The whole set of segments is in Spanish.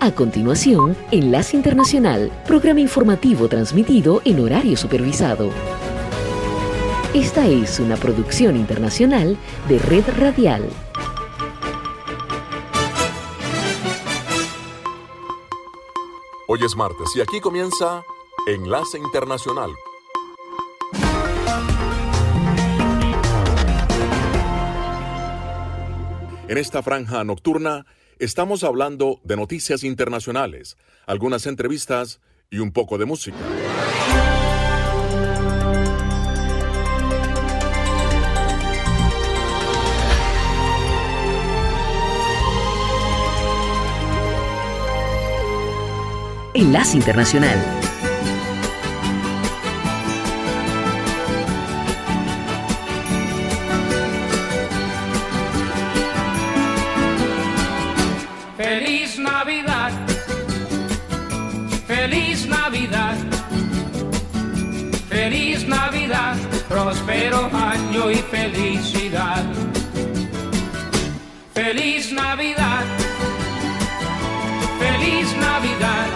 A continuación, Enlace Internacional, programa informativo transmitido en horario supervisado. Esta es una producción internacional de Red Radial. Hoy es martes y aquí comienza Enlace Internacional. En esta franja nocturna estamos hablando de noticias internacionales, algunas entrevistas y un poco de música. Enlace Internacional. Próspero año y felicidad. Feliz Navidad, feliz Navidad,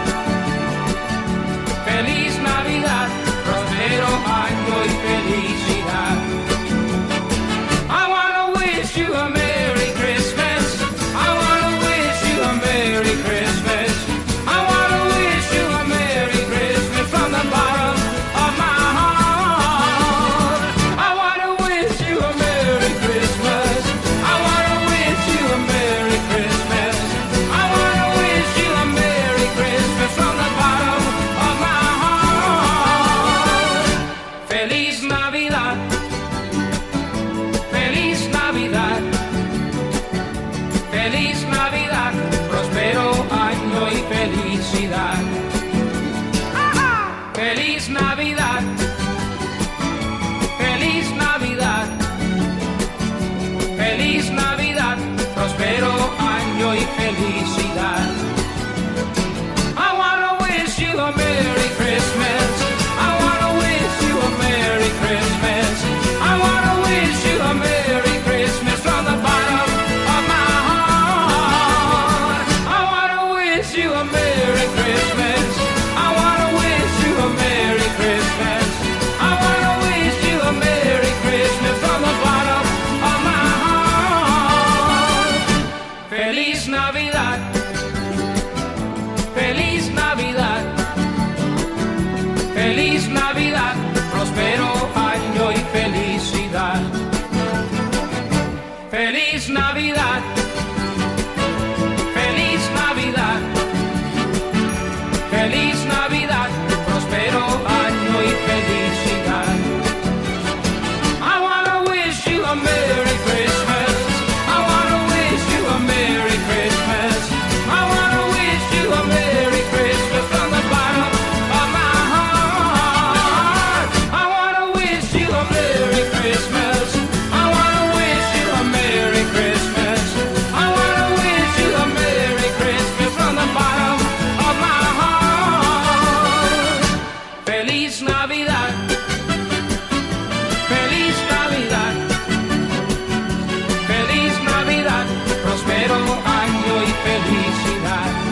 felicidad.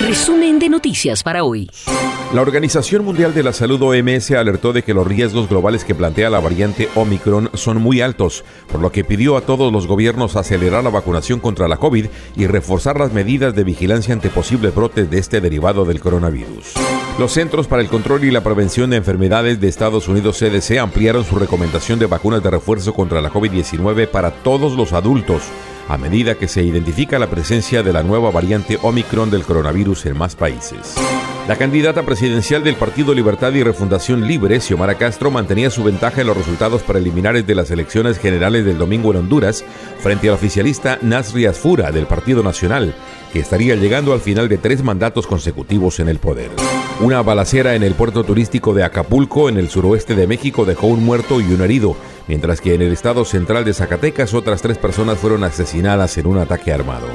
Resumen de noticias para hoy. La Organización Mundial de la Salud OMS alertó de que los riesgos globales que plantea la variante Omicron son muy altos, por lo que pidió a todos los gobiernos acelerar la vacunación contra la COVID y reforzar las medidas de vigilancia ante posibles brotes de este derivado del coronavirus. Los Centros para el Control y la Prevención de Enfermedades de Estados Unidos CDC ampliaron su recomendación de vacunas de refuerzo contra la COVID-19 para todos los adultos a medida que se identifica la presencia de la nueva variante Omicron del coronavirus en más países. La candidata presidencial del Partido Libertad y Refundación Libre, Xiomara Castro, mantenía su ventaja en los resultados preliminares de las elecciones generales del domingo en Honduras frente al oficialista Nasri Asfura del Partido Nacional, que estaría llegando al final de tres mandatos consecutivos en el poder. Una balacera en el puerto turístico de Acapulco, en el suroeste de México, dejó un muerto y un herido, mientras que en el estado central de Zacatecas otras tres personas fueron asesinadas en un ataque armado.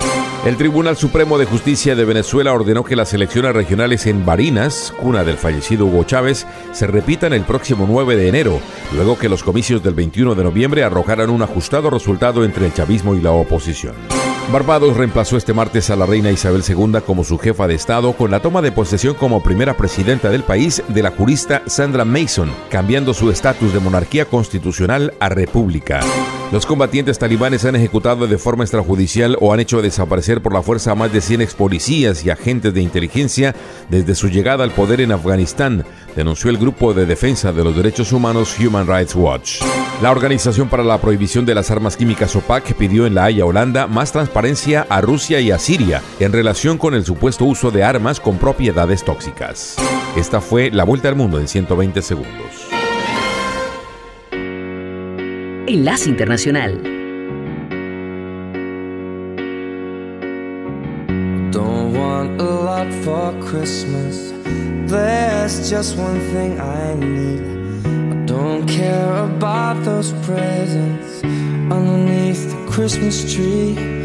El Tribunal Supremo de Justicia de Venezuela ordenó que las elecciones regionales en Barinas, cuna del fallecido Hugo Chávez, se repitan el próximo 9 de enero, luego que los comicios del 21 de noviembre arrojaran un ajustado resultado entre el chavismo y la oposición. Barbados reemplazó este martes a la reina Isabel II como su jefa de Estado con la toma de posesión como primera presidenta del país de la jurista Sandra Mason, cambiando su estatus de monarquía constitucional a república. Los combatientes talibanes han ejecutado de forma extrajudicial o han hecho desaparecer por la fuerza a más de 100 ex policías y agentes de inteligencia desde su llegada al poder en Afganistán, denunció el grupo de defensa de los derechos humanos Human Rights Watch. La Organización para la Prohibición de las Armas Químicas OPAC pidió en La Haya, Holanda, más transparencia a Rusia y a Siria en relación con el supuesto uso de armas con propiedades tóxicas. Esta fue la vuelta al mundo en 120 segundos. Enlace Internacional. Don't want a lot for Christmas. There's just one thing I need. I don't care about those presents underneath the Christmas tree.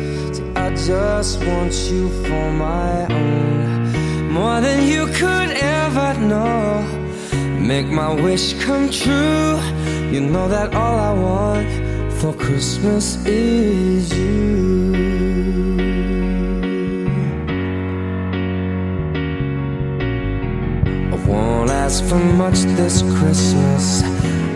Just want you for my own. More than you could ever know. Make my wish come true. You know that all I want for Christmas is you. I won't ask for much this Christmas.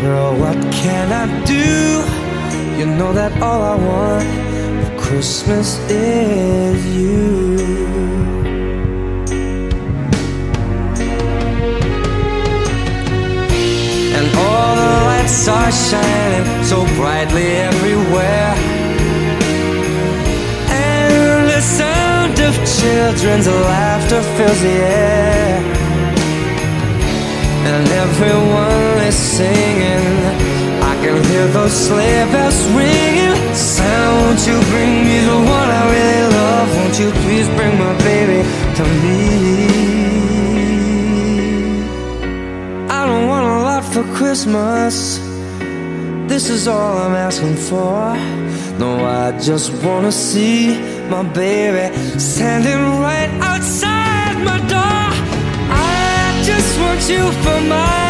Girl, what can I do? You know that all I want for Christmas is you. And all the lights are shining so brightly everywhere. And the sound of children's laughter fills the air. And everyone is singing. Hear those sleigh bells ringing. Santa, won't you bring me the one I really love? Won't you please bring my baby to me? I don't want a lot for Christmas. This is all I'm asking for. No, I just wanna see my baby standing right outside my door. I just want you for my own,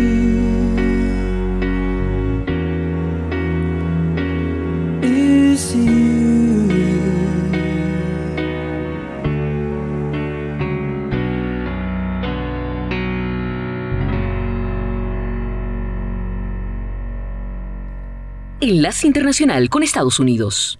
Enlace Internacional con Estados Unidos.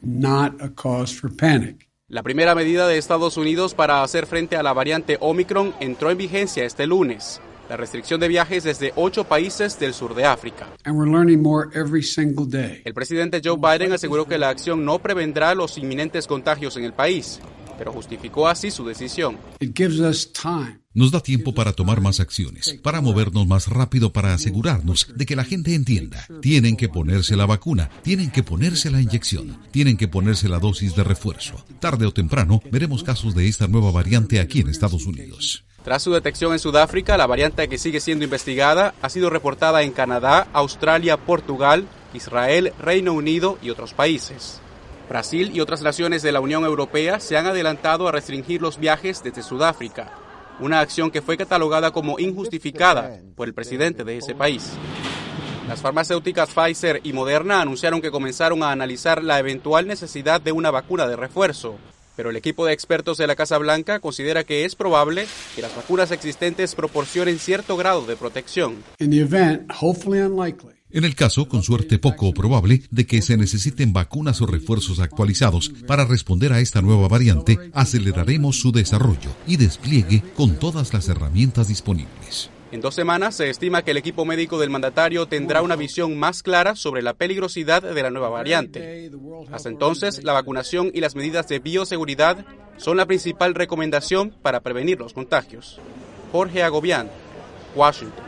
not a cause for panic. La primera medida de Estados Unidos para hacer frente a la variante Omicron entró en vigencia este lunes. La restricción de viajes desde ocho países del sur de África. And we're learning more every single day. El presidente Joe Biden aseguró que la acción no prevendrá los inminentes contagios en el país, pero justificó así su decisión. It gives us time Nos da tiempo para tomar más acciones, para movernos más rápido, para asegurarnos de que la gente entienda. Tienen que ponerse la vacuna, tienen que ponerse la inyección, tienen que ponerse la dosis de refuerzo. Tarde o temprano veremos casos de esta nueva variante aquí en Estados Unidos. Tras su detección en Sudáfrica, la variante que sigue siendo investigada ha sido reportada en Canadá, Australia, Portugal, Israel, Reino Unido y otros países. Brasil y otras naciones de la Unión Europea se han adelantado a restringir los viajes desde Sudáfrica, una acción que fue catalogada como injustificada por el presidente de ese país. Las farmacéuticas Pfizer y Moderna anunciaron que comenzaron a analizar la eventual necesidad de una vacuna de refuerzo, pero el equipo de expertos de la Casa Blanca considera que es probable que las vacunas existentes proporcionen cierto grado de protección. in the event, hopefully unlikely, En el caso, con suerte poco probable, de que se necesiten vacunas o refuerzos actualizados para responder a esta nueva variante, aceleraremos su desarrollo y despliegue con todas las herramientas disponibles. En dos semanas se estima que el equipo médico del mandatario tendrá una visión más clara sobre la peligrosidad de la nueva variante. Hasta entonces, la vacunación y las medidas de bioseguridad son la principal recomendación para prevenir los contagios. Jorge Agobián, Washington.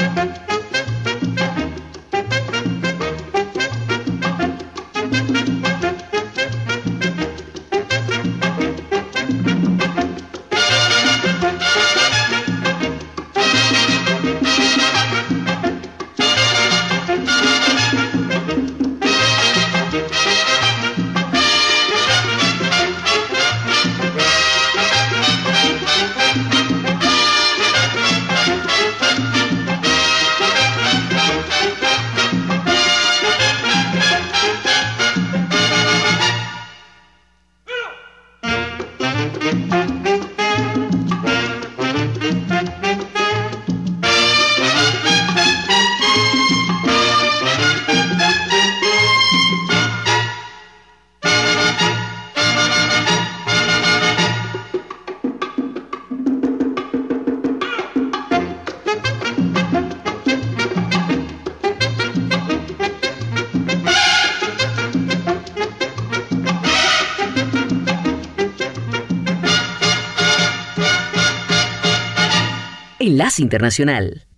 Enlace Internacional.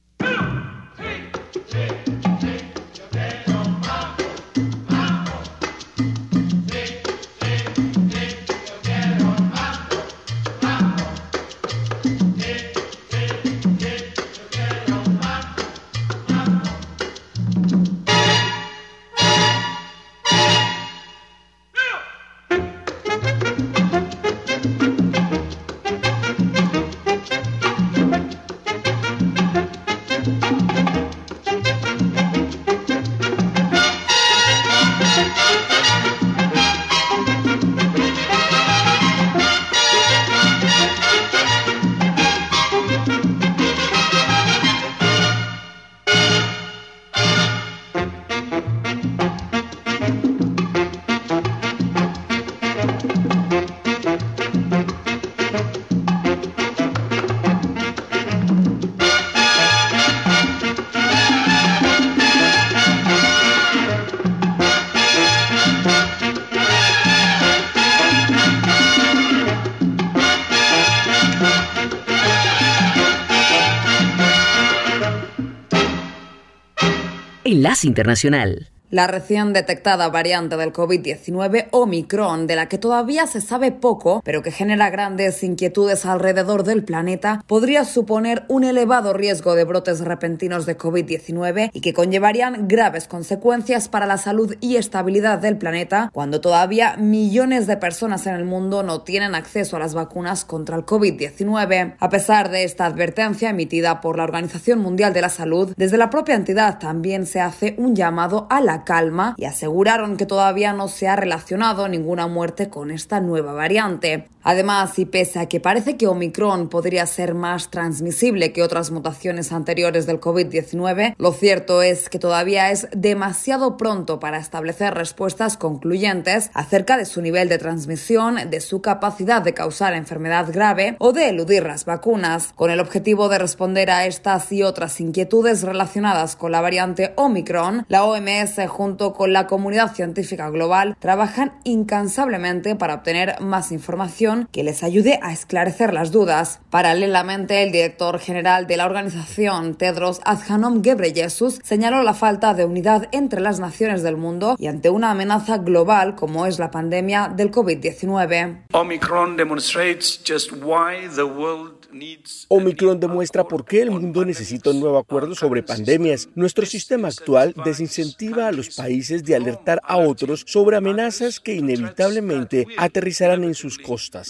Internacional. La recién detectada variante del COVID-19 Omicron, de la que todavía se sabe poco, pero que genera grandes inquietudes alrededor del planeta, podría suponer un elevado riesgo de brotes repentinos de COVID-19 y que conllevarían graves consecuencias para la salud y estabilidad del planeta, cuando todavía millones de personas en el mundo no tienen acceso a las vacunas contra el COVID-19. A pesar de esta advertencia emitida por la Organización Mundial de la Salud, desde la propia entidad también se hace un llamado a la calma y aseguraron que todavía no se ha relacionado ninguna muerte con esta nueva variante. Además, y pese a que parece que Omicron podría ser más transmisible que otras mutaciones anteriores del COVID-19, lo cierto es que todavía es demasiado pronto para establecer respuestas concluyentes acerca de su nivel de transmisión, de su capacidad de causar enfermedad grave o de eludir las vacunas. Con el objetivo de responder a estas y otras inquietudes relacionadas con la variante Omicron, la OMS junto con la comunidad científica global trabajan incansablemente para obtener más información que les ayude a esclarecer las dudas. Paralelamente, el director general de la organización, Tedros Adhanom Ghebreyesus, señaló la falta de unidad entre las naciones del mundo y ante una amenaza global como es la pandemia del COVID-19. Omicron demonstrates just why the world Omicron demuestra por qué el mundo necesita un nuevo acuerdo sobre pandemias. Nuestro sistema actual desincentiva a los países de alertar a otros sobre amenazas que inevitablemente aterrizarán en sus costas.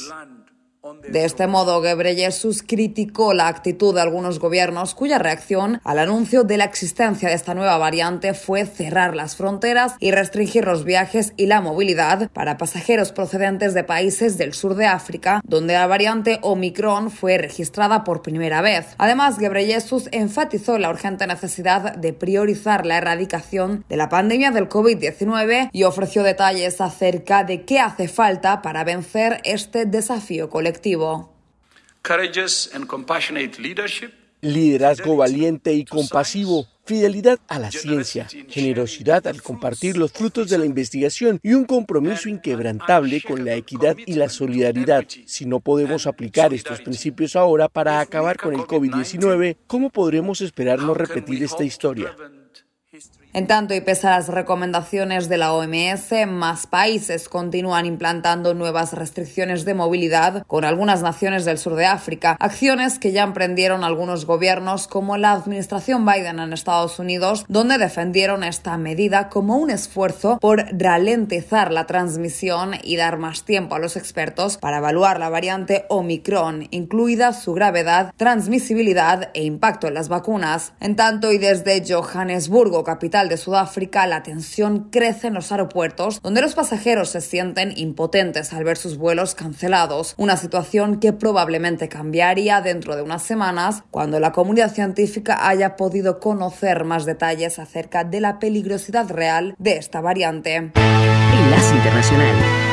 De este modo, Ghebreyesus criticó la actitud de algunos gobiernos cuya reacción al anuncio de la existencia de esta nueva variante fue cerrar las fronteras y restringir los viajes y la movilidad para pasajeros procedentes de países del sur de África, donde la variante Omicron fue registrada por primera vez. Además, Ghebreyesus enfatizó la urgente necesidad de priorizar la erradicación de la pandemia del COVID-19 y ofreció detalles acerca de qué hace falta para vencer este desafío colectivo. Liderazgo valiente y compasivo, fidelidad a la ciencia, generosidad al compartir los frutos de la investigación y un compromiso inquebrantable con la equidad y la solidaridad. Si no podemos aplicar estos principios ahora para acabar con el COVID-19, ¿cómo podremos esperar no repetir esta historia? En tanto, y pese a las recomendaciones de la OMS, más países continúan implantando nuevas restricciones de movilidad con algunas naciones del sur de África, acciones que ya emprendieron algunos gobiernos como la administración Biden en Estados Unidos, donde defendieron esta medida como un esfuerzo por ralentizar la transmisión y dar más tiempo a los expertos para evaluar la variante Omicron, incluida su gravedad, transmisibilidad e impacto en las vacunas. En tanto, y desde Johannesburgo, capital de Sudáfrica, la tensión crece en los aeropuertos, donde los pasajeros se sienten impotentes al ver sus vuelos cancelados, una situación que probablemente cambiaría dentro de unas semanas cuando la comunidad científica haya podido conocer más detalles acerca de la peligrosidad real de esta variante. Enlace Internacional.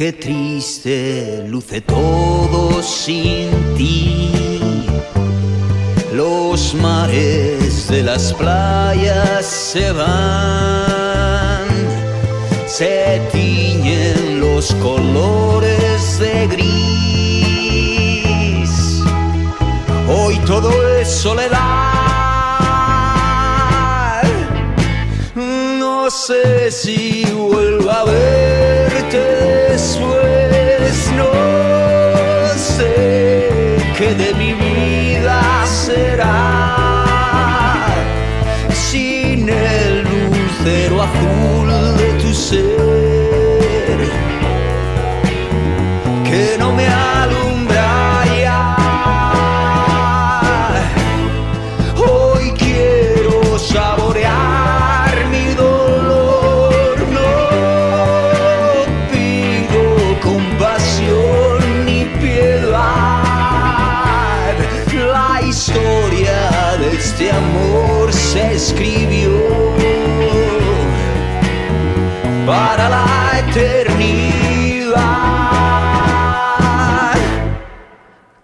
Qué triste luce todo sin ti. Los mares de las playas se van, se tiñen los colores de gris. Hoy todo es soledad. Sé si vuelvo a verte después, no sé qué de mi vida será. Sin el lucero azul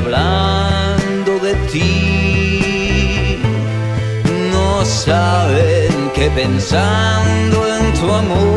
hablando de ti. No saben que pensando en tu amor,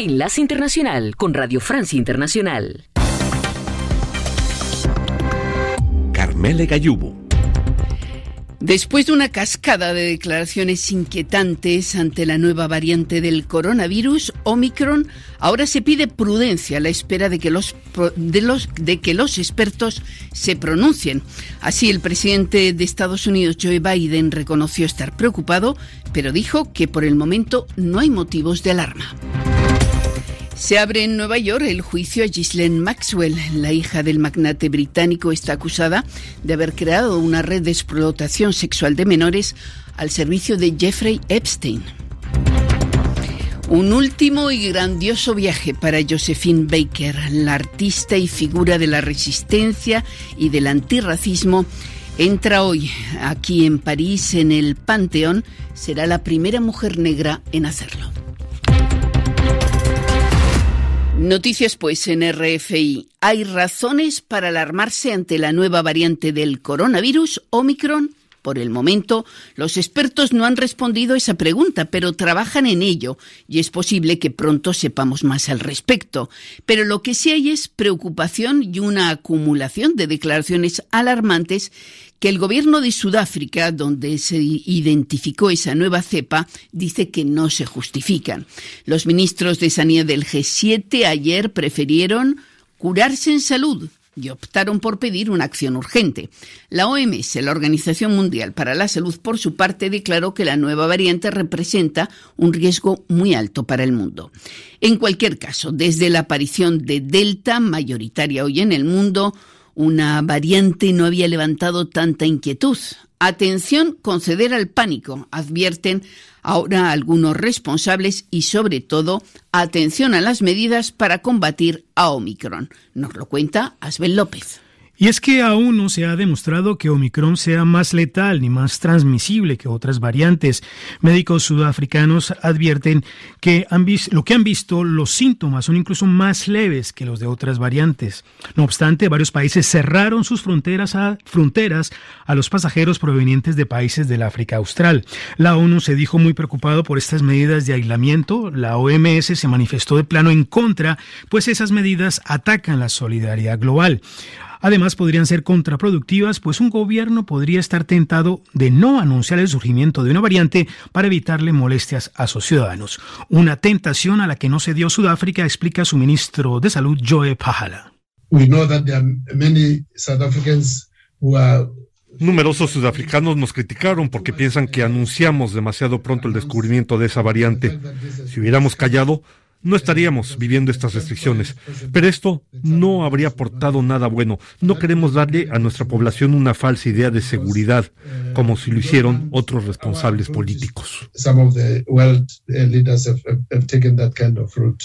Enlace Internacional con Radio Francia Internacional. Carmele Gallubo. Después de una cascada de declaraciones inquietantes ante la nueva variante del coronavirus, Omicron, ahora se pide prudencia a la espera de que los, de los, de que los expertos se pronuncien. Así, el presidente de Estados Unidos, Joe Biden, reconoció estar preocupado, pero dijo que por el momento no hay motivos de alarma. Se abre en Nueva York el juicio a Ghislaine Maxwell. La hija del magnate británico está acusada de haber creado una red de explotación sexual de menores al servicio de Jeffrey Epstein. Un último y grandioso viaje para Josephine Baker, la artista y figura de la resistencia y del antirracismo. Entra hoy aquí en París, en el Panteón. Será la primera mujer negra en hacerlo. Noticias pues en RFI. ¿Hay razones para alarmarse ante la nueva variante del coronavirus, Omicron? Por el momento, los expertos no han respondido a esa pregunta, pero trabajan en ello y es posible que pronto sepamos más al respecto. Pero lo que sí hay es preocupación y una acumulación de declaraciones alarmantes que el gobierno de Sudáfrica, donde se identificó esa nueva cepa, dice que no se justifican. Los ministros de Sanidad del G7 ayer prefirieron curarse en salud y optaron por pedir una acción urgente. La OMS, la Organización Mundial para la Salud, por su parte, declaró que la nueva variante representa un riesgo muy alto para el mundo. En cualquier caso, desde la aparición de Delta, mayoritaria hoy en el mundo, una variante no había levantado tanta inquietud. Atención, conceder al pánico, advierten ahora algunos responsables y sobre todo atención a las medidas para combatir a Omicron. Nos lo cuenta Asbel López. Y es que aún no se ha demostrado que Omicron sea más letal ni más transmisible que otras variantes. Médicos sudafricanos advierten que han lo que han visto los síntomas son incluso más leves que los de otras variantes. No obstante, varios países cerraron sus fronteras a, fronteras a los pasajeros provenientes de países del África Austral. La ONU se dijo muy preocupado por estas medidas de aislamiento. La OMS se manifestó de plano en contra, pues esas medidas atacan la solidaridad global. Además, podrían ser contraproductivas, pues un gobierno podría estar tentado de no anunciar el surgimiento de una variante para evitarle molestias a sus ciudadanos. Una tentación a la que no se dio Sudáfrica, explica su ministro de Salud, Joe Pahala. We know that there are many South Africans who are Numerosos sudafricanos nos criticaron porque piensan que anunciamos demasiado pronto el descubrimiento de esa variante. Si hubiéramos callado, no estaríamos viviendo estas restricciones. Pero esto no habría aportado nada bueno. No queremos darle a nuestra población una falsa idea de seguridad, como si lo hicieron otros responsables políticos. some of the world leaders have, have, have taken that kind of route.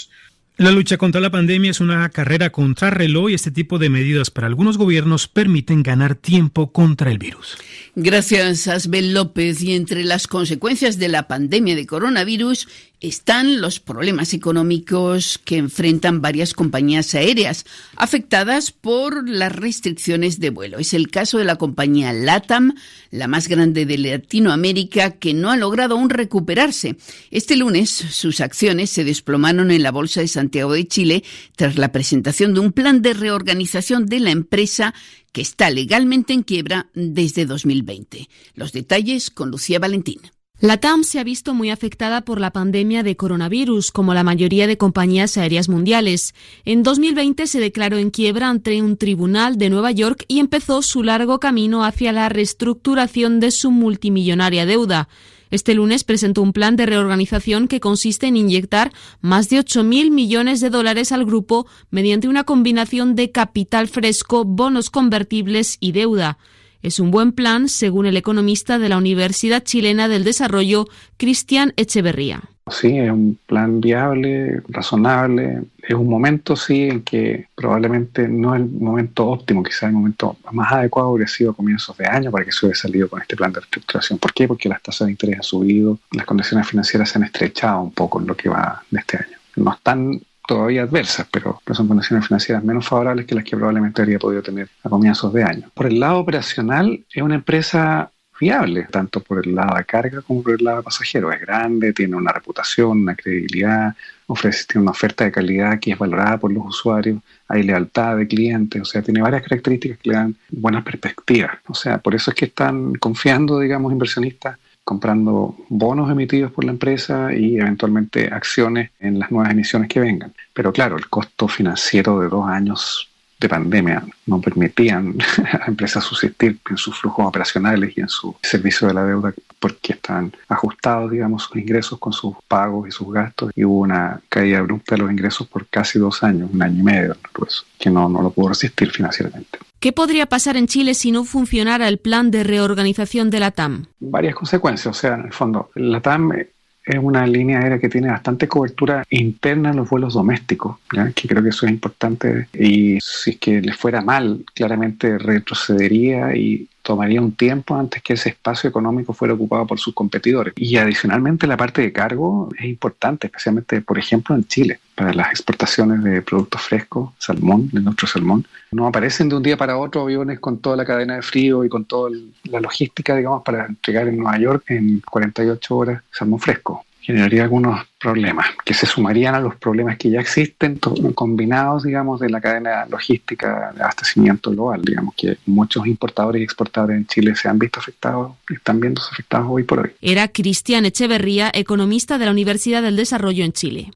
La lucha contra la pandemia es una carrera contra reloj y este tipo de medidas para algunos gobiernos permiten ganar tiempo contra el virus. Gracias, Asbel López. Y entre las consecuencias de la pandemia de coronavirus están los problemas económicos que enfrentan varias compañías aéreas afectadas por las restricciones de vuelo. Es el caso de la compañía LATAM, la más grande de Latinoamérica, que no ha logrado aún recuperarse. Este lunes sus acciones se desplomaron en la Bolsa de Santiago de Chile tras la presentación de un plan de reorganización de la empresa que está legalmente en quiebra desde 2020. Los detalles con Lucía Valentín. La TAM se ha visto muy afectada por la pandemia de coronavirus, como la mayoría de compañías aéreas mundiales. En 2020 se declaró en quiebra ante un tribunal de Nueva York y empezó su largo camino hacia la reestructuración de su multimillonaria deuda. Este lunes presentó un plan de reorganización que consiste en inyectar más de 8.000 millones de dólares al grupo mediante una combinación de capital fresco, bonos convertibles y deuda. Es un buen plan, según el economista de la Universidad Chilena del Desarrollo, Cristian Echeverría. Sí, es un plan viable, razonable. Es un momento, sí, en que probablemente no es el momento óptimo, quizás el momento más adecuado hubiera sido a comienzos de año para que se hubiera salido con este plan de reestructuración. ¿Por qué? Porque las tasas de interés han subido, las condiciones financieras se han estrechado un poco en lo que va de este año. No están todavía adversas, pero, son condiciones financieras menos favorables que las que probablemente habría podido tener a comienzos de año. Por el lado operacional, es una empresa fiable, tanto por el lado de carga como por el lado de pasajero. Es grande, tiene una reputación, una credibilidad, ofrece tiene una oferta de calidad que es valorada por los usuarios, hay lealtad de clientes, o sea, tiene varias características que le dan buenas perspectivas. O sea, por eso es que están confiando, digamos, inversionistas comprando bonos emitidos por la empresa y eventualmente acciones en las nuevas emisiones que vengan. Pero claro, el costo financiero de dos años de pandemia no permitían a la empresa subsistir en sus flujos operacionales y en su servicio de la deuda porque estaban ajustados, digamos, sus ingresos con sus pagos y sus gastos y hubo una caída abrupta de los ingresos por casi dos años, un año y medio, pues, que no, no lo pudo resistir financieramente. ¿Qué podría pasar en Chile si no funcionara el plan de reorganización de la TAM? Varias consecuencias, o sea, en el fondo, la TAM es una línea aérea que tiene bastante cobertura interna en los vuelos domésticos, que creo que eso es importante. Y si es que le fuera mal, claramente retrocedería y tomaría un tiempo antes que ese espacio económico fuera ocupado por sus competidores. Y adicionalmente la parte de cargo es importante, especialmente, por ejemplo, en Chile, para las exportaciones de productos frescos, salmón, de nuestro salmón. No aparecen de un día para otro aviones con toda la cadena de frío y con toda la logística, digamos, para entregar en Nueva York en 48 horas salmón fresco generaría algunos problemas que se sumarían a los problemas que ya existen combinados, digamos, de la cadena logística de abastecimiento global, digamos, que muchos importadores y exportadores en Chile se han visto afectados y están viéndose afectados hoy por hoy. Era Cristian Echeverría, economista de la Universidad del Desarrollo en Chile.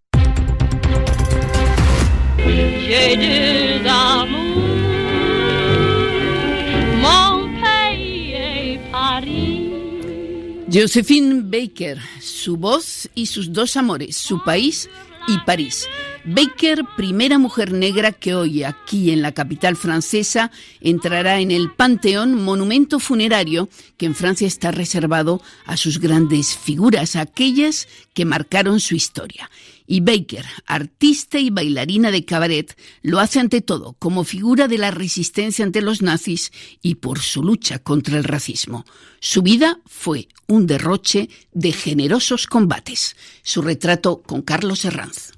Josephine Baker, su voz y sus dos amores, su país y París. Baker, primera mujer negra que hoy aquí en la capital francesa entrará en el Panteón, monumento funerario que en Francia está reservado a sus grandes figuras, aquellas que marcaron su historia. Y Baker, artista y bailarina de cabaret, lo hace ante todo como figura de la resistencia ante los nazis y por su lucha contra el racismo. Su vida fue un derroche de generosos combates. Su retrato con Carlos Herranz.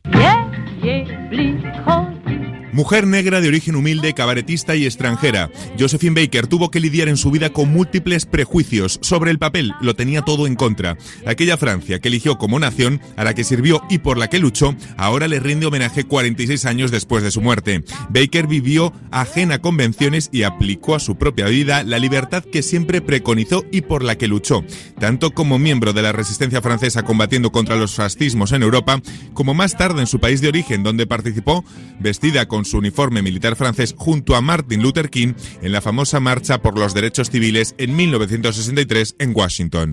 Mujer negra de origen humilde, cabaretista y extranjera, Josephine Baker tuvo que lidiar en su vida con múltiples prejuicios. Sobre el papel lo tenía todo en contra. Aquella Francia que eligió como nación, a la que sirvió y por la que luchó, ahora le rinde homenaje 46 años después de su muerte. Baker vivió ajena a convenciones y aplicó a su propia vida la libertad que siempre preconizó y por la que luchó, tanto como miembro de la resistencia francesa combatiendo contra los fascismos en Europa, como más tarde en su país de origen, donde participó vestida con su uniforme militar francés junto a Martin Luther King en la famosa Marcha por los Derechos Civiles en 1963 en Washington.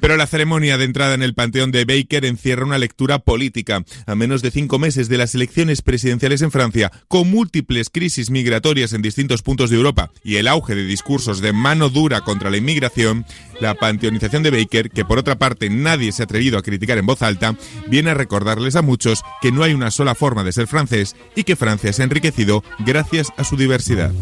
Pero la ceremonia de entrada en el Panteón de Baker encierra una lectura política. A menos de cinco meses de las elecciones presidenciales en Francia, con múltiples crisis migratorias en distintos puntos de Europa y el auge de discursos de mano dura contra la inmigración, la panteonización de Baker, que por otra parte nadie se ha atrevido a criticar en voz alta, viene a recordarles a muchos que no hay una sola forma de ser francés y que Francia se ha enriquecido gracias a su diversidad.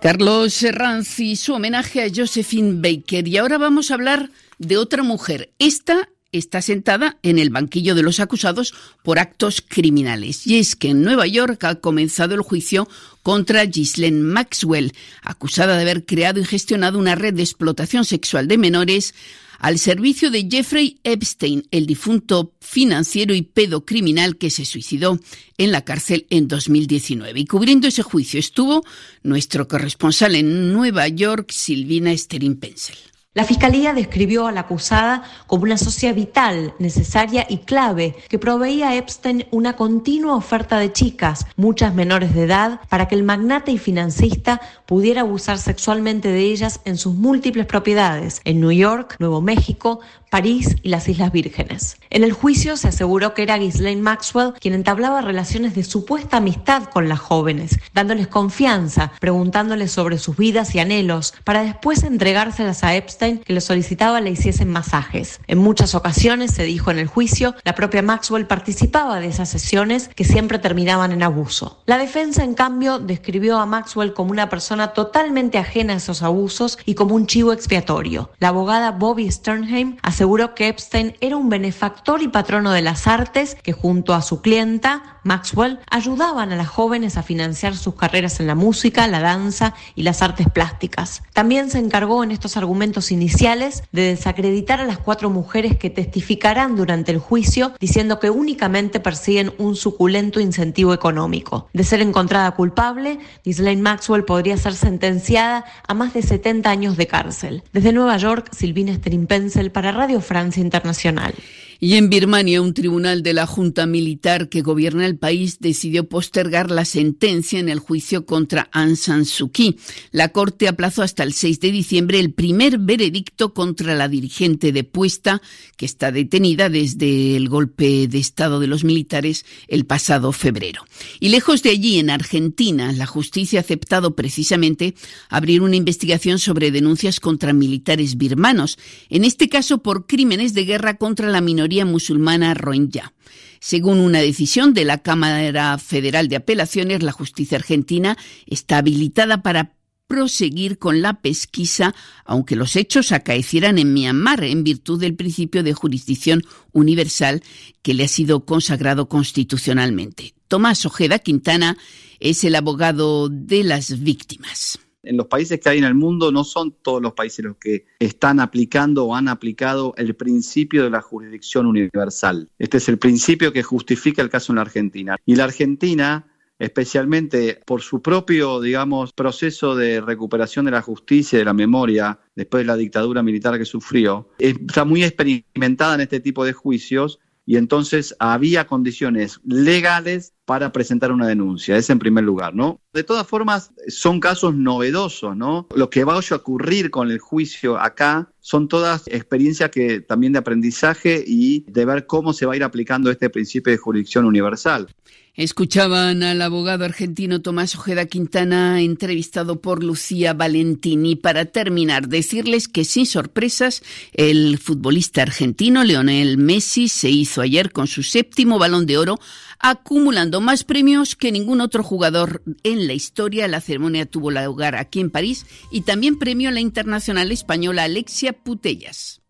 Carlos Serranz y su homenaje a Josephine Baker. Y ahora vamos a hablar de otra mujer. Esta está sentada en el banquillo de los acusados por actos criminales. Y es que en Nueva York ha comenzado el juicio contra Ghislaine Maxwell, acusada de haber creado y gestionado una red de explotación sexual de menores al servicio de Jeffrey Epstein, el difunto financiero y pedocriminal que se suicidó en la cárcel en 2019. Y cubriendo ese juicio estuvo nuestro corresponsal en Nueva York, Silvina Sterin Pensel. La Fiscalía describió a la acusada como una socia vital, necesaria y clave que proveía a Epstein una continua oferta de chicas, muchas menores de edad, para que el magnate y financista pudiera abusar sexualmente de ellas en sus múltiples propiedades en New York, Nuevo México, París y las Islas Vírgenes. En el juicio se aseguró que era Ghislaine Maxwell quien entablaba relaciones de supuesta amistad con las jóvenes, dándoles confianza, preguntándoles sobre sus vidas y anhelos, para después entregárselas a Epstein que le solicitaba le hiciesen masajes. En muchas ocasiones, se dijo en el juicio, la propia Maxwell participaba de esas sesiones que siempre terminaban en abuso. La defensa, en cambio, describió a Maxwell como una persona totalmente ajena a esos abusos y como un chivo expiatorio. La abogada Bobby Sternheim aseguró aseguró que Epstein era un benefactor y patrono de las artes que junto a su clienta, Maxwell, ayudaban a las jóvenes a financiar sus carreras en la música, la danza y las artes plásticas. También se encargó en estos argumentos iniciales de desacreditar a las cuatro mujeres que testificarán durante el juicio diciendo que únicamente persiguen un suculento incentivo económico. De ser encontrada culpable, Ghislaine Maxwell podría ser sentenciada a más de 70 años de cárcel. Desde Nueva York, Silvina Strimpencel para Radio Francia Internacional. Y en Birmania, un tribunal de la Junta Militar que gobierna el país decidió postergar la sentencia en el juicio contra Aung San Suu Kyi. La Corte aplazó hasta el 6 de diciembre el primer veredicto contra la dirigente depuesta, que está detenida desde el golpe de Estado de los militares el pasado febrero. Y lejos de allí, en Argentina, la justicia ha aceptado precisamente abrir una investigación sobre denuncias contra militares birmanos, en este caso por crímenes de guerra contra la minoría musulmana rohingya. Según una decisión de la Cámara Federal de Apelaciones, la justicia argentina está habilitada para proseguir con la pesquisa, aunque los hechos acaecieran en Myanmar en virtud del principio de jurisdicción universal que le ha sido consagrado constitucionalmente. Tomás Ojeda Quintana es el abogado de las víctimas en los países que hay en el mundo no son todos los países los que están aplicando o han aplicado el principio de la jurisdicción universal. Este es el principio que justifica el caso en la Argentina. Y la Argentina especialmente por su propio, digamos, proceso de recuperación de la justicia y de la memoria después de la dictadura militar que sufrió, está muy experimentada en este tipo de juicios y entonces había condiciones legales para presentar una denuncia, es en primer lugar, ¿no? De todas formas, son casos novedosos, ¿no? Lo que va a ocurrir con el juicio acá son todas experiencias que también de aprendizaje y de ver cómo se va a ir aplicando este principio de jurisdicción universal. Escuchaban al abogado argentino Tomás Ojeda Quintana, entrevistado por Lucía Valentini. Para terminar, decirles que sin sorpresas, el futbolista argentino Leonel Messi se hizo ayer con su séptimo balón de oro, acumulando más premios que ningún otro jugador en la historia. La ceremonia tuvo lugar aquí en París y también premio a la internacional española Alexia Putellas.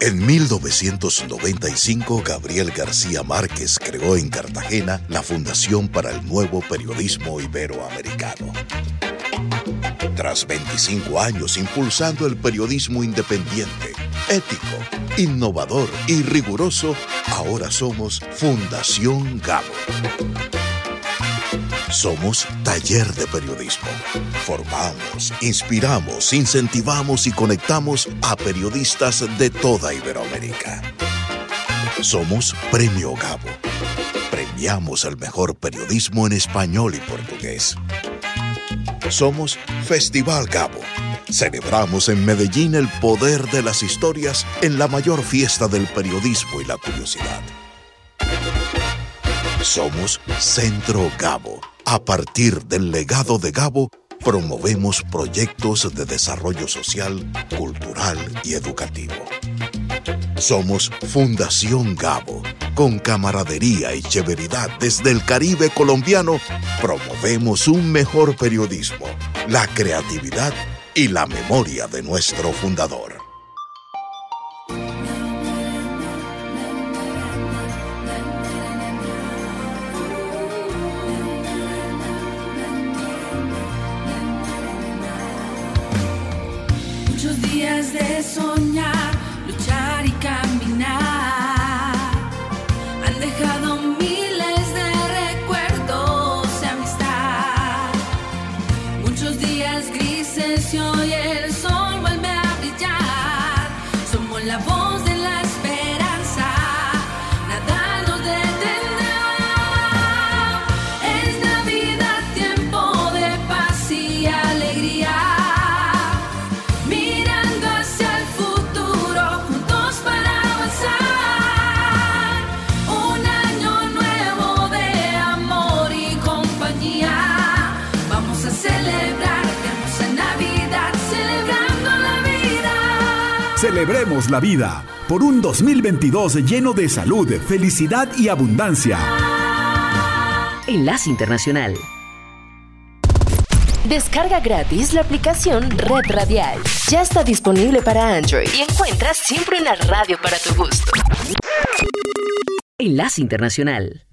En 1995, Gabriel García Márquez creó en Cartagena la Fundación para el Nuevo Periodismo Iberoamericano. Tras 25 años impulsando el periodismo independiente, ético, innovador y riguroso, ahora somos Fundación Gabo. Somos Taller de Periodismo. Formamos, inspiramos, incentivamos y conectamos a periodistas de toda Iberoamérica. Somos Premio Gabo. Premiamos el mejor periodismo en español y portugués. Somos Festival Gabo. Celebramos en Medellín el poder de las historias en la mayor fiesta del periodismo y la curiosidad. Somos Centro Gabo. A partir del legado de Gabo, promovemos proyectos de desarrollo social, cultural y educativo. Somos Fundación Gabo. Con camaradería y severidad desde el Caribe colombiano, promovemos un mejor periodismo, la creatividad y la memoria de nuestro fundador. Celebremos la vida por un 2022 lleno de salud, felicidad y abundancia. Enlace Internacional. Descarga gratis la aplicación Red Radial. Ya está disponible para Android y encuentras siempre una radio para tu gusto. Enlace Internacional.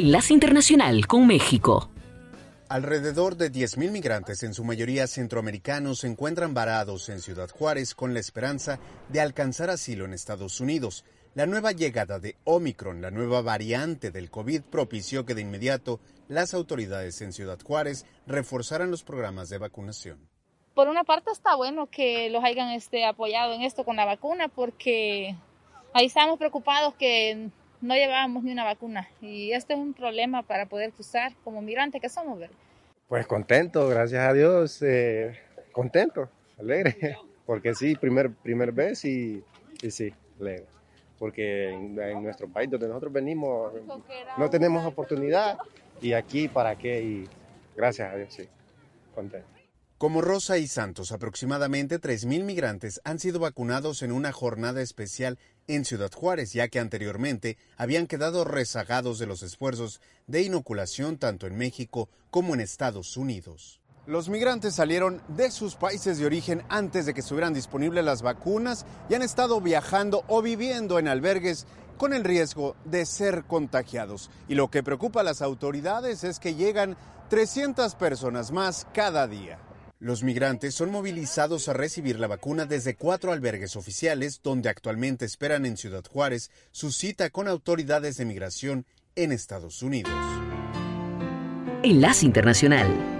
Enlace Internacional con México. Alrededor de 10.000 migrantes, en su mayoría centroamericanos, se encuentran varados en Ciudad Juárez con la esperanza de alcanzar asilo en Estados Unidos. La nueva llegada de Omicron, la nueva variante del COVID, propició que de inmediato las autoridades en Ciudad Juárez reforzaran los programas de vacunación. Por una parte está bueno que los hayan este, apoyado en esto con la vacuna porque ahí estamos preocupados que no llevábamos ni una vacuna y esto es un problema para poder cruzar como migrantes que somos, ¿verdad? Pues contento, gracias a Dios, eh, contento, alegre, porque sí, primer, primer vez y, y sí, alegre porque en, nuestro país donde nosotros venimos no tenemos oportunidad y aquí para qué y gracias a Dios sí, contento. Como Rosa y Santos, aproximadamente 3.000 migrantes han sido vacunados en una jornada especial en Ciudad Juárez, ya que anteriormente habían quedado rezagados de los esfuerzos de inoculación tanto en México como en Estados Unidos. Los migrantes salieron de sus países de origen antes de que estuvieran disponibles las vacunas y han estado viajando o viviendo en albergues con el riesgo de ser contagiados. Y lo que preocupa a las autoridades es que llegan 300 personas más cada día. Los migrantes son movilizados a recibir la vacuna desde cuatro albergues oficiales donde actualmente esperan en Ciudad Juárez su cita con autoridades de migración en Estados Unidos. Enlace Internacional.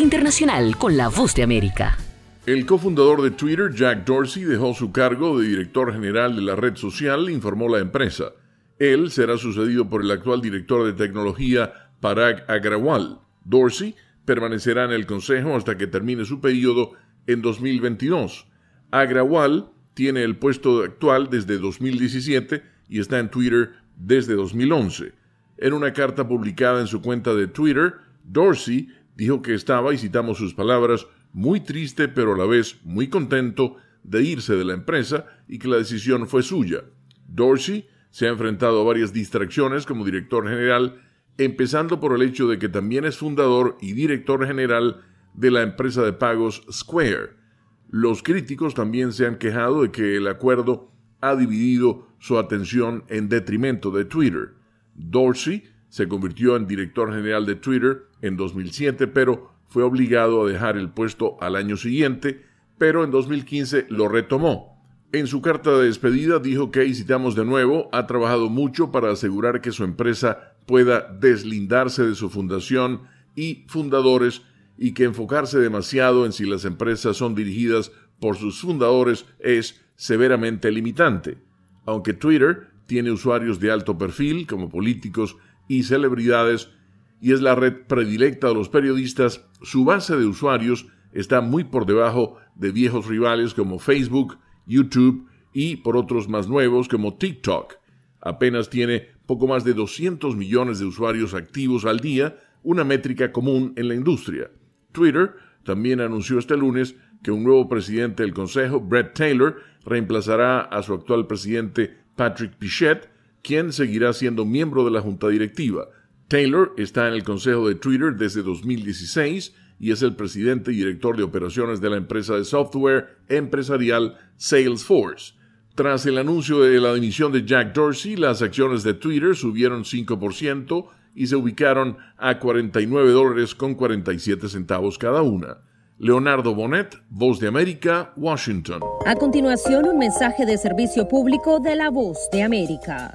Internacional con la Voz de América. El cofundador de Twitter, Jack Dorsey, dejó su cargo de director general de la red social, informó la empresa. Él será sucedido por el actual director de tecnología, Parag Agrawal. Dorsey permanecerá en el consejo hasta que termine su periodo en 2022. Agrawal tiene el puesto actual desde 2017 y está en Twitter desde 2011. En una carta publicada en su cuenta de Twitter, Dorsey dijo que estaba, y citamos sus palabras, muy triste pero a la vez muy contento de irse de la empresa y que la decisión fue suya. Dorsey se ha enfrentado a varias distracciones como director general, empezando por el hecho de que también es fundador y director general de la empresa de pagos Square. Los críticos también se han quejado de que el acuerdo ha dividido su atención en detrimento de Twitter. Dorsey se convirtió en director general de Twitter en 2007, pero fue obligado a dejar el puesto al año siguiente, pero en 2015 lo retomó. En su carta de despedida dijo que, y citamos de nuevo, ha trabajado mucho para asegurar que su empresa pueda deslindarse de su fundación y fundadores y que enfocarse demasiado en si las empresas son dirigidas por sus fundadores es severamente limitante. Aunque Twitter tiene usuarios de alto perfil como políticos y celebridades y es la red predilecta de los periodistas, su base de usuarios está muy por debajo de viejos rivales como Facebook, YouTube y por otros más nuevos como TikTok. Apenas tiene poco más de 200 millones de usuarios activos al día, una métrica común en la industria. Twitter también anunció este lunes que un nuevo presidente del Consejo, Brett Taylor, reemplazará a su actual presidente Patrick Pichette, quien seguirá siendo miembro de la junta directiva. Taylor está en el Consejo de Twitter desde 2016 y es el presidente y director de operaciones de la empresa de software empresarial Salesforce. Tras el anuncio de la dimisión de Jack Dorsey, las acciones de Twitter subieron 5% y se ubicaron a 49 dólares con 47 centavos cada una. Leonardo Bonet, Voz de América, Washington. A continuación, un mensaje de servicio público de la Voz de América.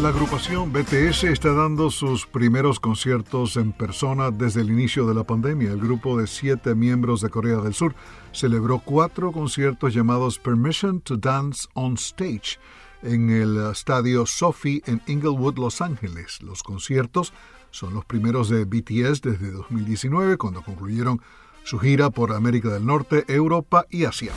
La agrupación BTS está dando sus primeros conciertos en persona desde el inicio de la pandemia. El grupo de siete miembros de Corea del Sur celebró cuatro conciertos llamados Permission to Dance on Stage en el estadio Sophie en Inglewood, Los Ángeles. Los conciertos son los primeros de BTS desde 2019, cuando concluyeron su gira por América del Norte, Europa y Asia.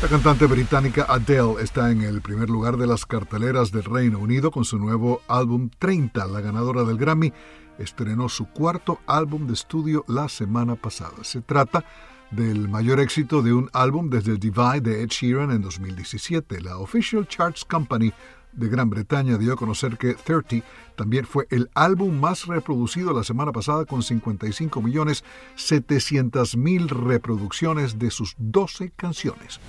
La cantante británica Adele está en el primer lugar de las carteleras del Reino Unido con su nuevo álbum 30. La ganadora del Grammy estrenó su cuarto álbum de estudio la semana pasada. Se trata del mayor éxito de un álbum desde Divide de Ed Sheeran en 2017. La Official Charts Company de Gran Bretaña dio a conocer que 30 también fue el álbum más reproducido la semana pasada con 55 millones 700 mil reproducciones de sus 12 canciones.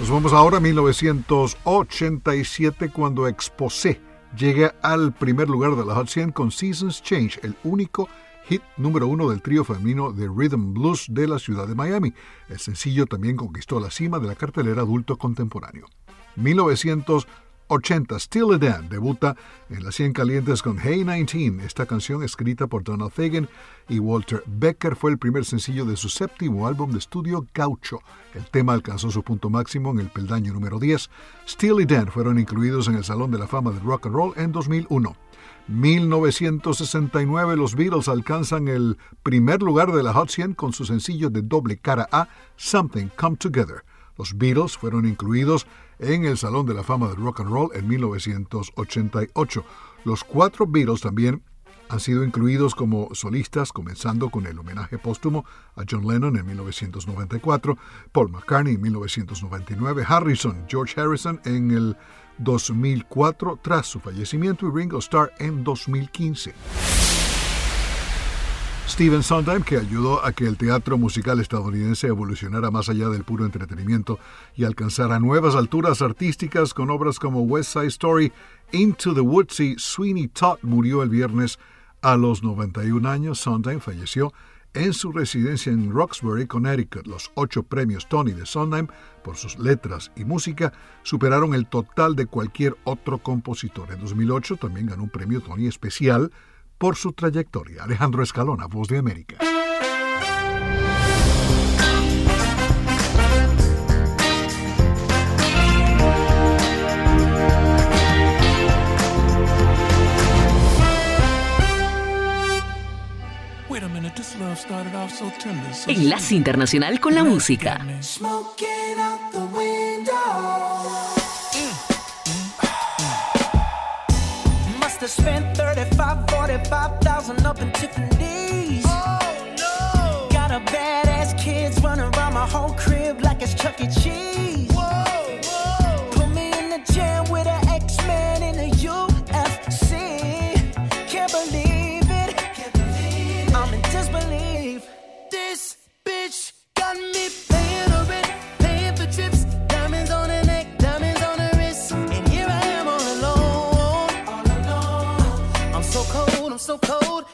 Nos vamos ahora a 1987 cuando Exposé llega al primer lugar de la Hot 100 con Seasons Change, el único hit número uno del trío femenino de Rhythm Blues de la ciudad de Miami. El sencillo también conquistó la cima de la cartelera adulto contemporáneo. 1980, Still a Dan debuta en las 100 calientes con Hey 19. Esta canción, escrita por Donald Fagen y Walter Becker, fue el primer sencillo de su séptimo álbum de estudio Gaucho. El tema alcanzó su punto máximo en el peldaño número 10. Still y Dan fueron incluidos en el Salón de la Fama del Rock and Roll en 2001. 1969 los Beatles alcanzan el primer lugar de la Hot 100 con su sencillo de doble cara A, Something Come Together. Los Beatles fueron incluidos en el Salón de la Fama del Rock and Roll en 1988. Los cuatro Beatles también han sido incluidos como solistas, comenzando con el homenaje póstumo a John Lennon en 1994, Paul McCartney en 1999, Harrison, George Harrison en el 2004 tras su fallecimiento y Ringo Starr en 2015. Steven Sondheim, que ayudó a que el teatro musical estadounidense evolucionara más allá del puro entretenimiento y alcanzara nuevas alturas artísticas con obras como West Side Story, Into the Woods y Sweeney Todd, murió el viernes a los 91 años. Sondheim falleció en su residencia en Roxbury, Connecticut. Los ocho premios Tony de Sondheim por sus letras y música superaron el total de cualquier otro compositor. En 2008 también ganó un premio Tony especial por su trayectoria. Alejandro Escalona, Voz de América. Enlace Internacional con la Música. Have spent 35, 45,000 up in Tiffany's. Oh no! Got a badass kids running around my whole crib like it's Chuck E. Cheese. So cold.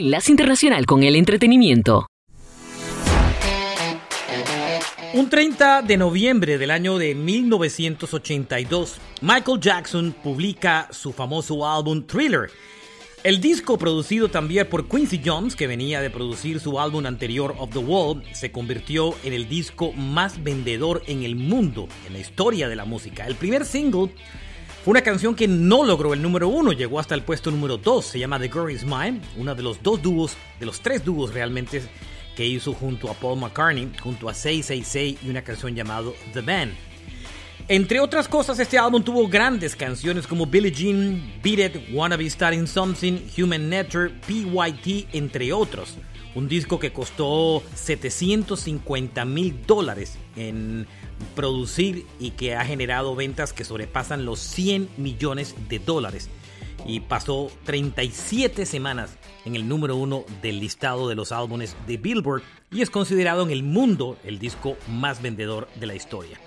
Enlace Internacional con el Entretenimiento. Un 30 de noviembre del año de 1982, Michael Jackson publica su famoso álbum Thriller. El disco, producido también por Quincy Jones, que venía de producir su álbum anterior Of the Wall, se convirtió en el disco más vendedor en el mundo, en la historia de la música. El primer single fue una canción que no logró el número uno, llegó hasta el puesto número 2, se llama The Girl Is Mine, uno de los dos dúos, de los tres dúos realmente que hizo junto a Paul McCartney, junto a 666 y una canción llamada The Band. Entre otras cosas, este álbum tuvo grandes canciones como Billie Jean, Beat It, Wanna Be Starting Something, Human Nature, PYT, entre otros. Un disco que costó 750 mil dólares en producir y que ha generado ventas que sobrepasan los 100 millones de dólares. y pasó 37 semanas en el número uno del listado de los álbumes de Billboard y es considerado en el mundo el disco más vendedor de la historia.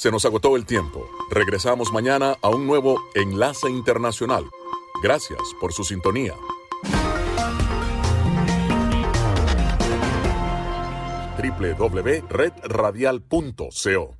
Se nos agotó el tiempo. Regresamos mañana a un nuevo Enlace Internacional. Gracias por su sintonía. www.redradial.co